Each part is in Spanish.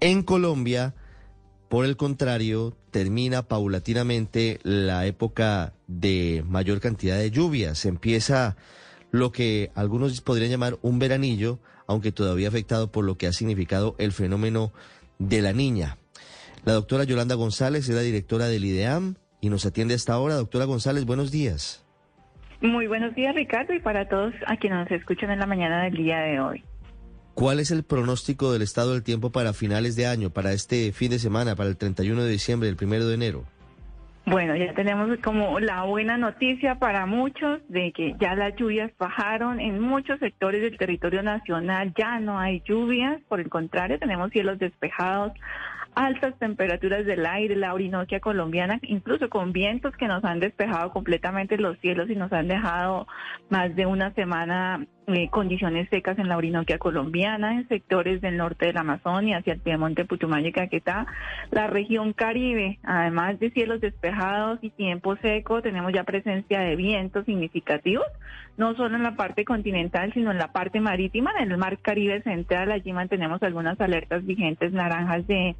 En Colombia, por el contrario, termina paulatinamente la época de mayor cantidad de lluvias. Empieza lo que algunos podrían llamar un veranillo, aunque todavía afectado por lo que ha significado el fenómeno de la niña. La doctora Yolanda González es la directora del IDEAM y nos atiende hasta ahora. Doctora González, buenos días. Muy buenos días, Ricardo, y para todos a quienes nos escuchan en la mañana del día de hoy. ¿Cuál es el pronóstico del estado del tiempo para finales de año, para este fin de semana, para el 31 de diciembre, el 1 de enero? Bueno, ya tenemos como la buena noticia para muchos de que ya las lluvias bajaron en muchos sectores del territorio nacional, ya no hay lluvias, por el contrario, tenemos cielos despejados, altas temperaturas del aire, la Orinoquia colombiana, incluso con vientos que nos han despejado completamente los cielos y nos han dejado más de una semana eh, condiciones secas en la Orinoquia colombiana, en sectores del norte de la Amazonia, hacia el Piemonte, Putumayo y Caquetá, la región Caribe, además de cielos despejados y tiempo seco, tenemos ya presencia de vientos significativos, no solo en la parte continental, sino en la parte marítima, en el mar Caribe central, allí mantenemos algunas alertas vigentes naranjas de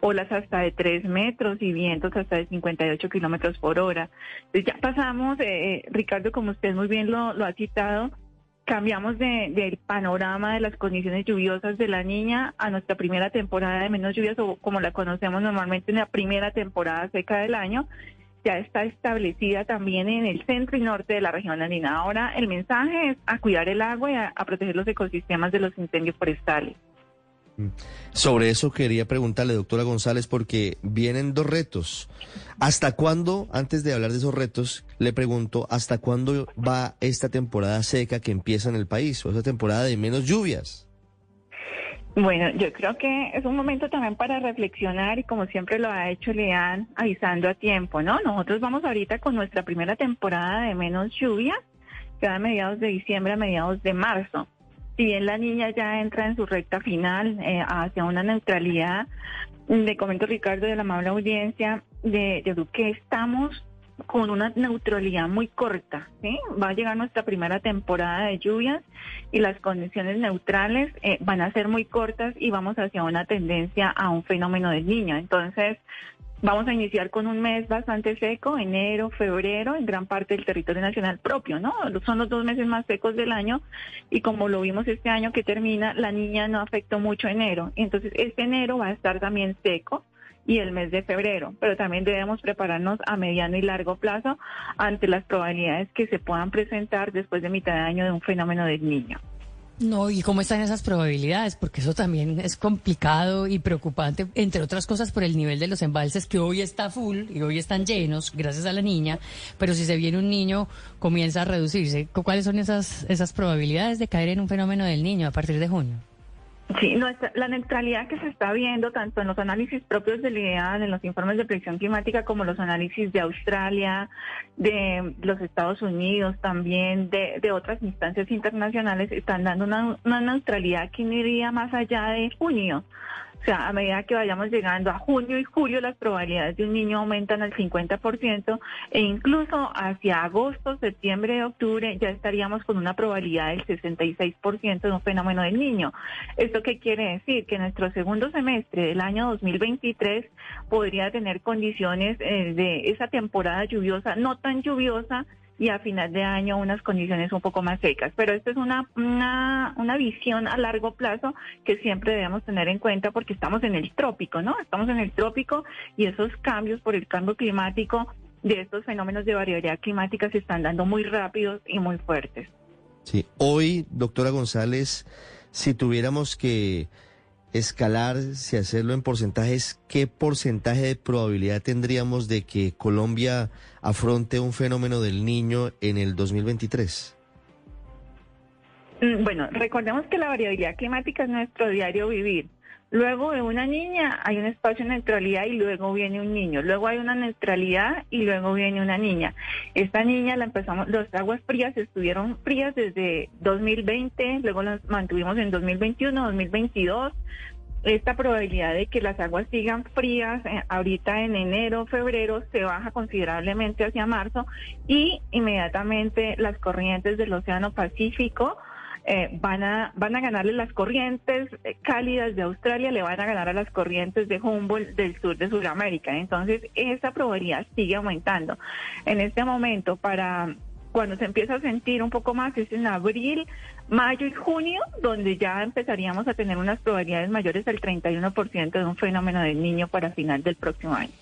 olas hasta de 3 metros y vientos hasta de 58 kilómetros por hora. Entonces ya pasamos, eh, eh, Ricardo, como usted muy bien lo, lo ha citado, cambiamos de, del panorama de las condiciones lluviosas de la niña a nuestra primera temporada de menos lluvias o como la conocemos normalmente en la primera temporada seca del año. Ya está establecida también en el centro y norte de la región andina. Ahora el mensaje es a cuidar el agua y a proteger los ecosistemas de los incendios forestales. Sobre eso quería preguntarle, doctora González, porque vienen dos retos. ¿Hasta cuándo, antes de hablar de esos retos, le pregunto, ¿hasta cuándo va esta temporada seca que empieza en el país o esa temporada de menos lluvias? Bueno, yo creo que es un momento también para reflexionar y como siempre lo ha hecho Leán, avisando a tiempo, ¿no? Nosotros vamos ahorita con nuestra primera temporada de menos lluvias, que va a mediados de diciembre a mediados de marzo si bien la niña ya entra en su recta final eh, hacia una neutralidad, le comento Ricardo de la amable audiencia de, de que estamos con una neutralidad muy corta. Va a llegar nuestra primera temporada de lluvias y las condiciones neutrales eh, van a ser muy cortas y vamos hacia una tendencia a un fenómeno del niño. Entonces, Vamos a iniciar con un mes bastante seco, enero, febrero, en gran parte del territorio nacional propio, ¿no? Son los dos meses más secos del año y como lo vimos este año que termina, la niña no afectó mucho enero. Entonces, este enero va a estar también seco y el mes de febrero, pero también debemos prepararnos a mediano y largo plazo ante las probabilidades que se puedan presentar después de mitad de año de un fenómeno del niño. No, ¿y cómo están esas probabilidades? Porque eso también es complicado y preocupante, entre otras cosas por el nivel de los embalses que hoy está full y hoy están llenos gracias a la niña, pero si se viene un niño comienza a reducirse. ¿Cuáles son esas, esas probabilidades de caer en un fenómeno del niño a partir de junio? Sí, nuestra, la neutralidad que se está viendo tanto en los análisis propios del IDEA, en los informes de predicción climática, como los análisis de Australia, de los Estados Unidos, también de, de otras instancias internacionales, están dando una, una neutralidad que no iría más allá de junio. O sea, a medida que vayamos llegando a junio y julio, las probabilidades de un niño aumentan al 50% e incluso hacia agosto, septiembre octubre ya estaríamos con una probabilidad del 66% de un fenómeno del niño. ¿Esto qué quiere decir? Que nuestro segundo semestre del año 2023 podría tener condiciones eh, de esa temporada lluviosa, no tan lluviosa, y a final de año unas condiciones un poco más secas. Pero esto es una, una, una visión a largo plazo que siempre debemos tener en cuenta porque estamos en el trópico, ¿no? Estamos en el trópico y esos cambios por el cambio climático de estos fenómenos de variabilidad climática se están dando muy rápidos y muy fuertes. Sí, hoy, doctora González, si tuviéramos que escalar, si hacerlo en porcentajes, ¿qué porcentaje de probabilidad tendríamos de que Colombia afronte un fenómeno del niño en el 2023? Mm, bueno, recordemos que la variabilidad climática es nuestro diario vivir. Luego de una niña hay un espacio de neutralidad y luego viene un niño. Luego hay una neutralidad y luego viene una niña. Esta niña la empezamos, las aguas frías estuvieron frías desde 2020, luego las mantuvimos en 2021, 2022. Esta probabilidad de que las aguas sigan frías eh, ahorita en enero, febrero, se baja considerablemente hacia marzo y inmediatamente las corrientes del Océano Pacífico eh, van, a, van a ganarle las corrientes eh, cálidas de Australia, le van a ganar a las corrientes de Humboldt del sur de Sudamérica. Entonces, esa probabilidad sigue aumentando. En este momento, para cuando se empieza a sentir un poco más es en abril, mayo y junio, donde ya empezaríamos a tener unas probabilidades mayores del 31% de un fenómeno del niño para final del próximo año.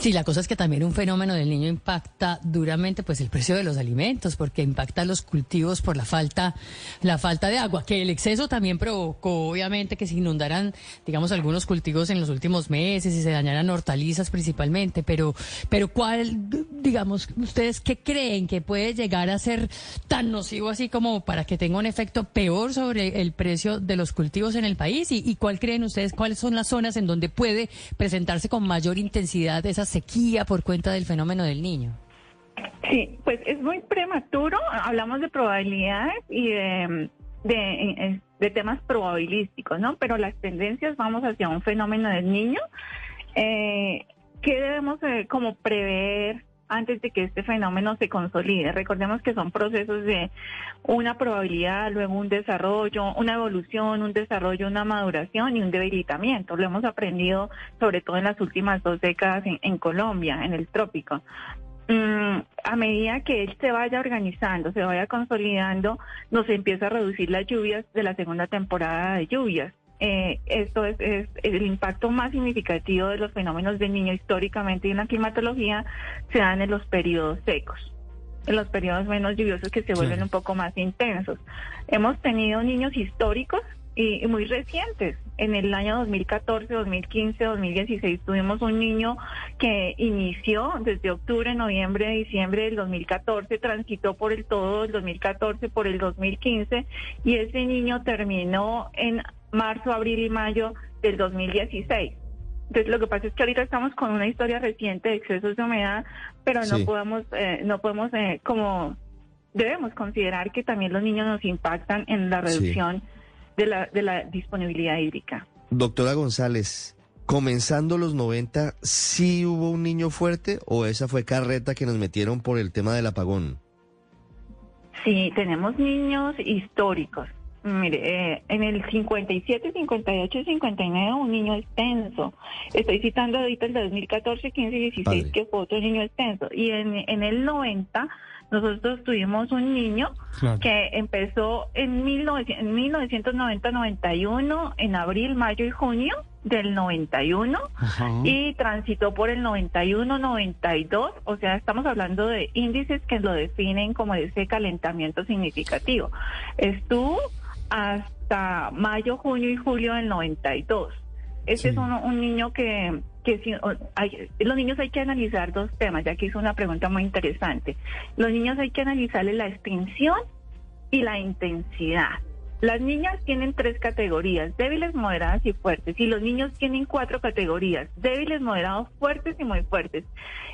Sí, la cosa es que también un fenómeno del niño impacta duramente pues el precio de los alimentos porque impacta los cultivos por la falta la falta de agua, que el exceso también provocó obviamente que se inundaran digamos algunos cultivos en los últimos meses y se dañaran hortalizas principalmente, pero pero cuál digamos ustedes qué creen que puede llegar a ser tan nocivo así como para que tenga un efecto peor sobre el precio de los cultivos en el país y, y cuál creen ustedes cuáles son las zonas en donde puede presentarse con mayor intensidad esas sequía por cuenta del fenómeno del niño? Sí, pues es muy prematuro. Hablamos de probabilidades y de, de, temas probabilísticos, ¿no? Pero las tendencias vamos hacia un fenómeno del niño. Eh, ¿Qué debemos eh, como prever antes de que este fenómeno se consolide. Recordemos que son procesos de una probabilidad, luego un desarrollo, una evolución, un desarrollo, una maduración y un debilitamiento. Lo hemos aprendido sobre todo en las últimas dos décadas en, Colombia, en el trópico. Mm, a medida que él se vaya organizando, se vaya consolidando, nos empieza a reducir las lluvias de la segunda temporada de lluvias. Eh, esto es, el impacto más significativo de los fenómenos del niño históricamente y en la climatología se dan en los periodos secos, en los periodos menos lluviosos que se vuelven un poco más intensos. Hemos tenido niños históricos y, muy recientes. En el año 2014, 2015, 2016 tuvimos un niño que inició desde octubre, noviembre, diciembre del 2014, transitó por el todo del 2014, por el 2015 y ese niño terminó en marzo, abril y mayo del 2016. Entonces, lo que pasa es que ahorita estamos con una historia reciente de excesos de humedad, pero no podemos, eh, no podemos, eh, como debemos considerar que también los niños nos impactan en la reducción de, la, de la disponibilidad hídrica. Doctora González, comenzando los 90, ¿sí hubo un niño fuerte o esa fue carreta que nos metieron por el tema del apagón? Sí, tenemos niños históricos. Mire, eh, en el 57, 58 y 59 un niño extenso. Estoy citando ahorita el 2014, 15 y 16 que fue otro niño extenso. Y en, en el 90 nosotros tuvimos un niño que empezó en, 1990-91, en abril, mayo y junio del 91 y transitó por el 91-92, o sea, estamos hablando de índices que lo definen como ese calentamiento significativo. Estuvo hasta mayo, junio y julio del 92. Este es un, niño que, que los niños hay que analizar dos temas, ya que hizo una pregunta muy interesante. Los niños hay que analizarle la extensión y la intensidad. Las niñas tienen tres categorías, débiles, moderadas y fuertes, y los niños tienen cuatro categorías, débiles, moderados, fuertes y muy fuertes.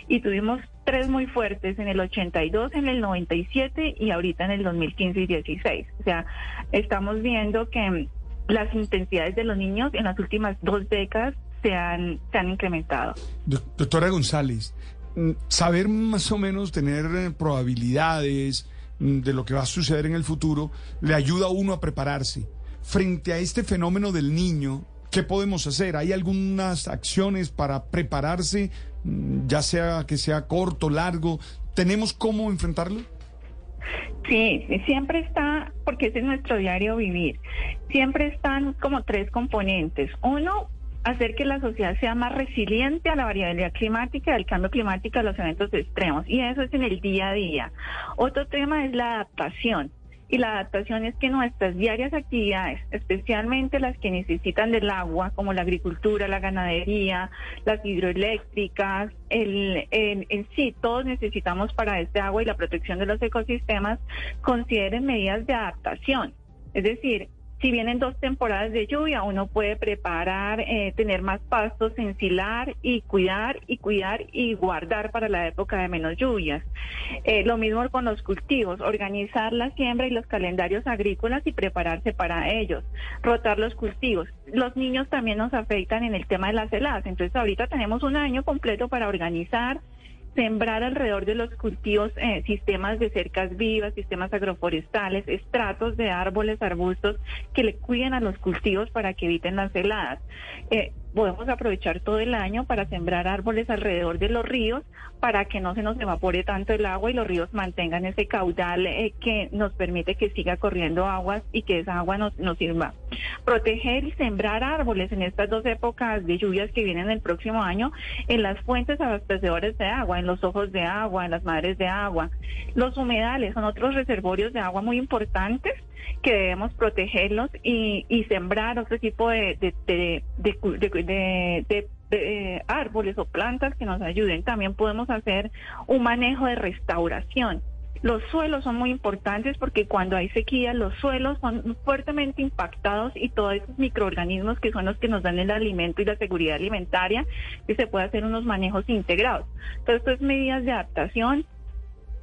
Y tuvimos tres muy fuertes en el 82, en el 97 y ahorita en el 2015 y 16. O sea, estamos viendo que las intensidades de los niños en las últimas dos décadas se han, se han incrementado. Doctora González, mm, saber más o menos tener eh, probabilidades, de lo que va a suceder en el futuro, le ayuda a uno a prepararse. Frente a este fenómeno del niño, ¿qué podemos hacer? ¿Hay algunas acciones para prepararse, mm, ya sea que sea corto, largo? ¿Tenemos cómo enfrentarlo? Sí, siempre está, porque ese es nuestro diario vivir, siempre están como tres componentes. Uno, hacer que la sociedad sea más resiliente a la variabilidad climática, al cambio climático, a los eventos extremos. Y eso es en el día a día. Otro tema es la adaptación. Y la adaptación es que nuestras diarias actividades, especialmente las que necesitan del agua, como la agricultura, la ganadería, las hidroeléctricas, el, en sí, todos necesitamos para este agua y la protección de los ecosistemas, consideren medidas de adaptación. Es decir, si vienen dos temporadas de lluvia, uno puede preparar, eh, tener más pastos, ensilar y cuidar y cuidar y guardar para la época de menos lluvias. Eh, lo mismo con los cultivos, organizar la siembra y los calendarios agrícolas y prepararse para ellos, rotar los cultivos. Los niños también nos afectan en el tema de las heladas, entonces ahorita tenemos un año completo para organizar sembrar alrededor de los cultivos eh, sistemas de cercas vivas, sistemas agroforestales, estratos de árboles, arbustos que le cuiden a los cultivos para que eviten las heladas. Eh, podemos aprovechar todo el año para sembrar árboles alrededor de los ríos para que no se nos evapore tanto el agua y los ríos mantengan ese caudal eh, que nos permite que siga corriendo aguas y que esa agua nos, nos sirva. Proteger y sembrar árboles en estas dos épocas de lluvias que vienen el próximo año en las fuentes abastecedores de agua, en los ojos de agua, en las madres de agua. Los humedales son otros reservorios de agua muy importantes que debemos protegerlos y, sembrar otro tipo de, eh, árboles o plantas que nos ayuden. También podemos hacer un manejo de restauración. Los suelos son muy importantes porque cuando hay sequía los suelos son fuertemente impactados y todos esos microorganismos que son los que nos dan el alimento y la seguridad alimentaria, que se puede hacer unos manejos integrados. Entonces, esto es medidas de adaptación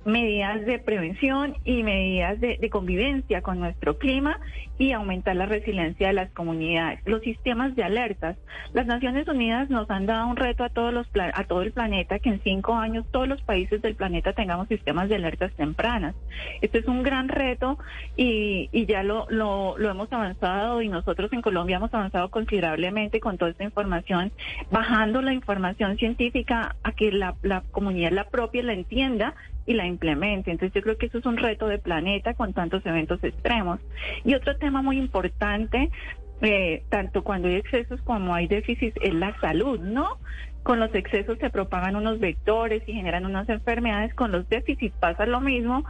medidas de prevención y medidas de, convivencia con nuestro clima y aumentar la resiliencia de las comunidades. Los sistemas de alertas. Las Naciones Unidas nos han dado un reto a todos los a todo el planeta que en cinco años todos los países del planeta tengamos sistemas de alertas tempranas. Este es un gran reto y, y ya lo, lo, lo hemos avanzado y nosotros en Colombia hemos avanzado considerablemente con toda esta información, bajando la información científica a que la, la comunidad la propia la entienda y la implemente. Entonces yo creo que eso es un reto de planeta con tantos eventos extremos. Y otro tema muy importante, eh, tanto cuando hay excesos como hay déficits, es la salud, ¿no? Con los excesos se propagan unos vectores y generan unas enfermedades, con los déficits pasa lo mismo.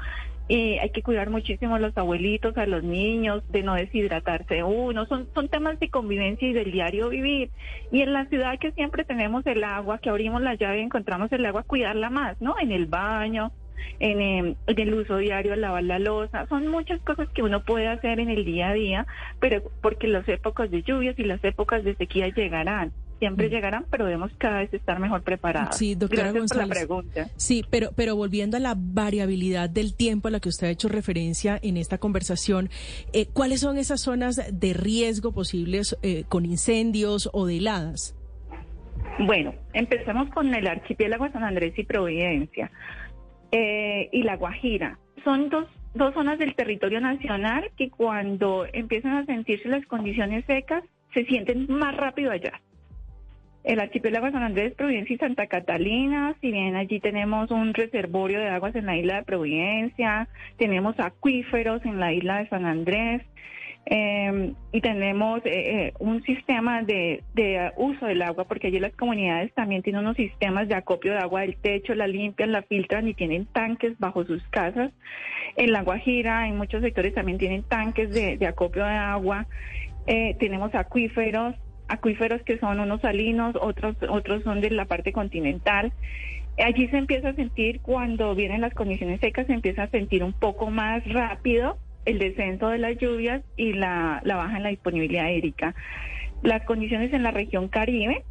Y hay que cuidar muchísimo a los abuelitos, a los niños, de no deshidratarse uno. Son, son temas de convivencia y del diario vivir. Y en la ciudad que siempre tenemos el agua, que abrimos la llave y encontramos el agua, cuidarla más, ¿no? En el baño, Em, en, el uso diario, lavar la losa. Son muchas cosas que uno puede hacer en el día a día, pero porque las épocas de lluvias y las épocas de sequía llegarán siempre mm. llegarán, pero debemos cada vez estar mejor preparados. Sí, doctora Gracias González. Por la pregunta. Sí, pero, pero volviendo a la variabilidad del tiempo a la que usted ha hecho referencia en esta conversación, eh, ¿cuáles son esas zonas de riesgo posibles eh, con incendios o de heladas? Bueno, empecemos con el archipiélago de San Andrés y Providencia. Eh, y La Guajira. Son dos, dos zonas del territorio nacional que cuando empiezan a sentirse las condiciones secas, se sienten más rápido allá. El archipiélago San Andrés, Providencia y Santa Catalina, si bien allí tenemos un reservorio de aguas en la isla de Providencia, tenemos acuíferos en la isla de San Andrés, eh, y tenemos eh, eh, un sistema de, de, uso del agua, porque allí las comunidades también tienen unos sistemas de acopio de agua del techo, la limpian, la filtran y tienen tanques bajo sus casas. En La Guajira, en muchos sectores también tienen tanques de, de acopio de agua. Eh, tenemos acuíferos, acuíferos que son unos salinos, otros, otros son de la parte continental. Allí se empieza a sentir, cuando vienen las condiciones secas, se empieza a sentir un poco más rápido el descenso de las lluvias y la, baja en la disponibilidad hídrica. Las condiciones en la región Caribe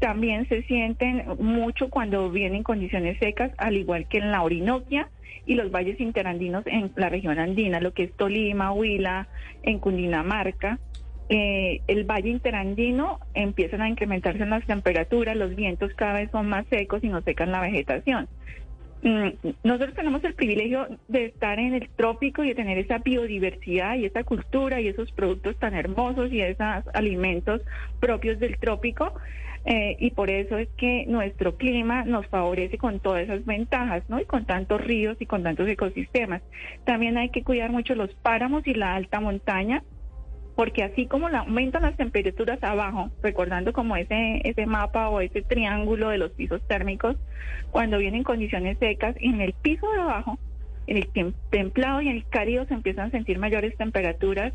también se sienten mucho cuando vienen condiciones secas, al igual que en la Orinoquia y los valles interandinos en la región andina, lo que es Tolima, Huila, en Cundinamarca. Eh, el valle interandino empiezan a incrementarse en las temperaturas, los vientos cada vez son más secos y no secan la vegetación. Mm, nosotros tenemos el privilegio de estar en el trópico y de tener esa biodiversidad y esa cultura y esos productos tan hermosos y esos alimentos propios del trópico. Eh, y por eso es que nuestro clima nos favorece con todas esas ventajas, ¿no? Y con tantos ríos y con tantos ecosistemas. También hay que cuidar mucho los páramos y la alta montaña, porque así como aumentan las temperaturas abajo, recordando como ese, ese mapa o ese triángulo de los pisos térmicos, cuando vienen condiciones secas, en el piso de abajo, en el templado y en el cálido se empiezan a sentir mayores temperaturas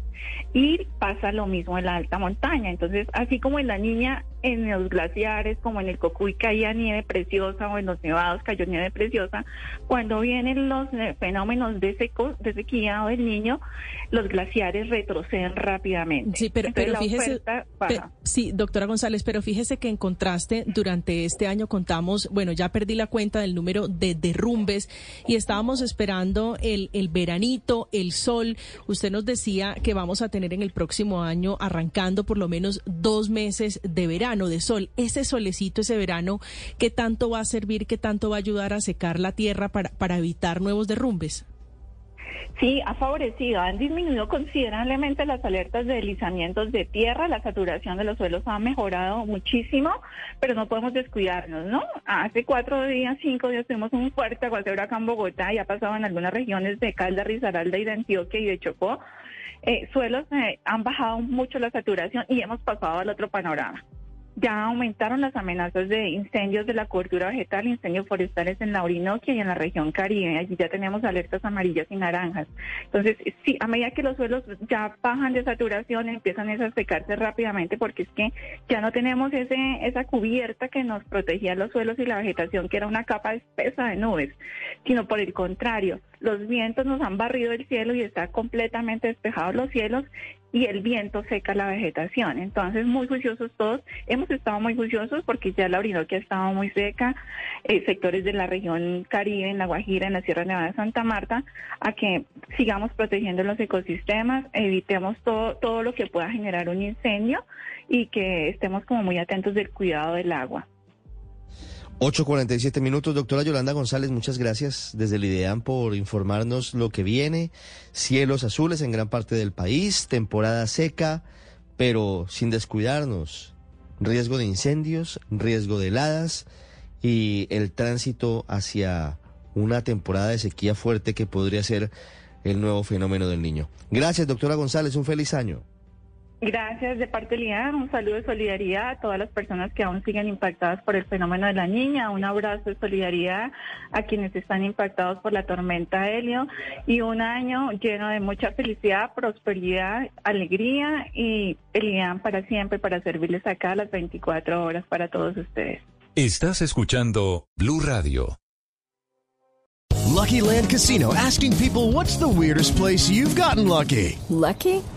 y pasa lo mismo en la alta montaña. Entonces, así como en la niña en los glaciares, como en el Cocuy caía nieve preciosa o en los nevados cayó nieve preciosa, cuando vienen los eh, fenómenos de, seco, de sequía o del niño, los glaciares retroceden rápidamente. Sí, pero, pero fíjese, sí, doctora González, pero fíjese que en contraste, durante este año contamos, bueno, ya perdí la cuenta del número de derrumbes y estábamos esperando el, el veranito, el sol. Usted nos decía que vamos a tener en el próximo año, arrancando por lo menos dos meses de verano, de sol. Ese solecito, ese verano, ¿qué tanto va a servir, qué tanto va a ayudar a secar la tierra para, para evitar nuevos derrumbes? Sí, ha favorecido, han disminuido considerablemente las alertas de deslizamientos de tierra, la saturación de los suelos ha mejorado muchísimo, pero no podemos descuidarnos, ¿no? Hace cuatro días, cinco días tuvimos un fuerte aguacero acá en Bogotá y ha pasado en algunas regiones de Calda, Risaralda y de Antioquia y de Chocó. Eh, suelos eh, han bajado mucho la saturación y hemos pasado al otro panorama ya aumentaron las amenazas de incendios de la cobertura vegetal, incendios forestales en la Orinoquia y en la región Caribe. Allí ya tenemos alertas amarillas y naranjas. Entonces, sí, a medida que los suelos ya bajan de saturación, empiezan a secarse rápidamente porque es que ya no tenemos ese, esa cubierta que nos protegía los suelos y la vegetación, que era una capa espesa de nubes, sino por el contrario, los vientos nos han barrido el cielo y está completamente despejados los cielos y el viento seca la vegetación. Entonces, muy juiciosos todos. Hemos estado muy juiciosos porque ya la Orinoquia ha estado muy seca, eh, sectores de la región Caribe, en La Guajira, en la Sierra Nevada de Santa Marta, a que sigamos protegiendo los ecosistemas, evitemos todo, todo lo que pueda generar un incendio y que estemos como muy atentos del cuidado del agua. 8.47 minutos, doctora Yolanda González, muchas gracias desde el IDEAM por informarnos lo que viene. Cielos azules en gran parte del país, temporada seca, pero sin descuidarnos. Riesgo de incendios, riesgo de heladas y el tránsito hacia una temporada de sequía fuerte que podría ser el nuevo fenómeno del niño. Gracias, doctora González, un feliz año. Gracias de parte de Lian, un saludo de solidaridad a todas las personas que aún siguen impactadas por el fenómeno de la niña, un abrazo de solidaridad a quienes están impactados por la tormenta Helio y un año lleno de mucha felicidad, prosperidad, alegría y Lian para siempre para servirles acá las 24 horas para todos ustedes. Estás escuchando Blue Radio. Lucky Land Casino asking people what's the weirdest place you've gotten lucky? Lucky?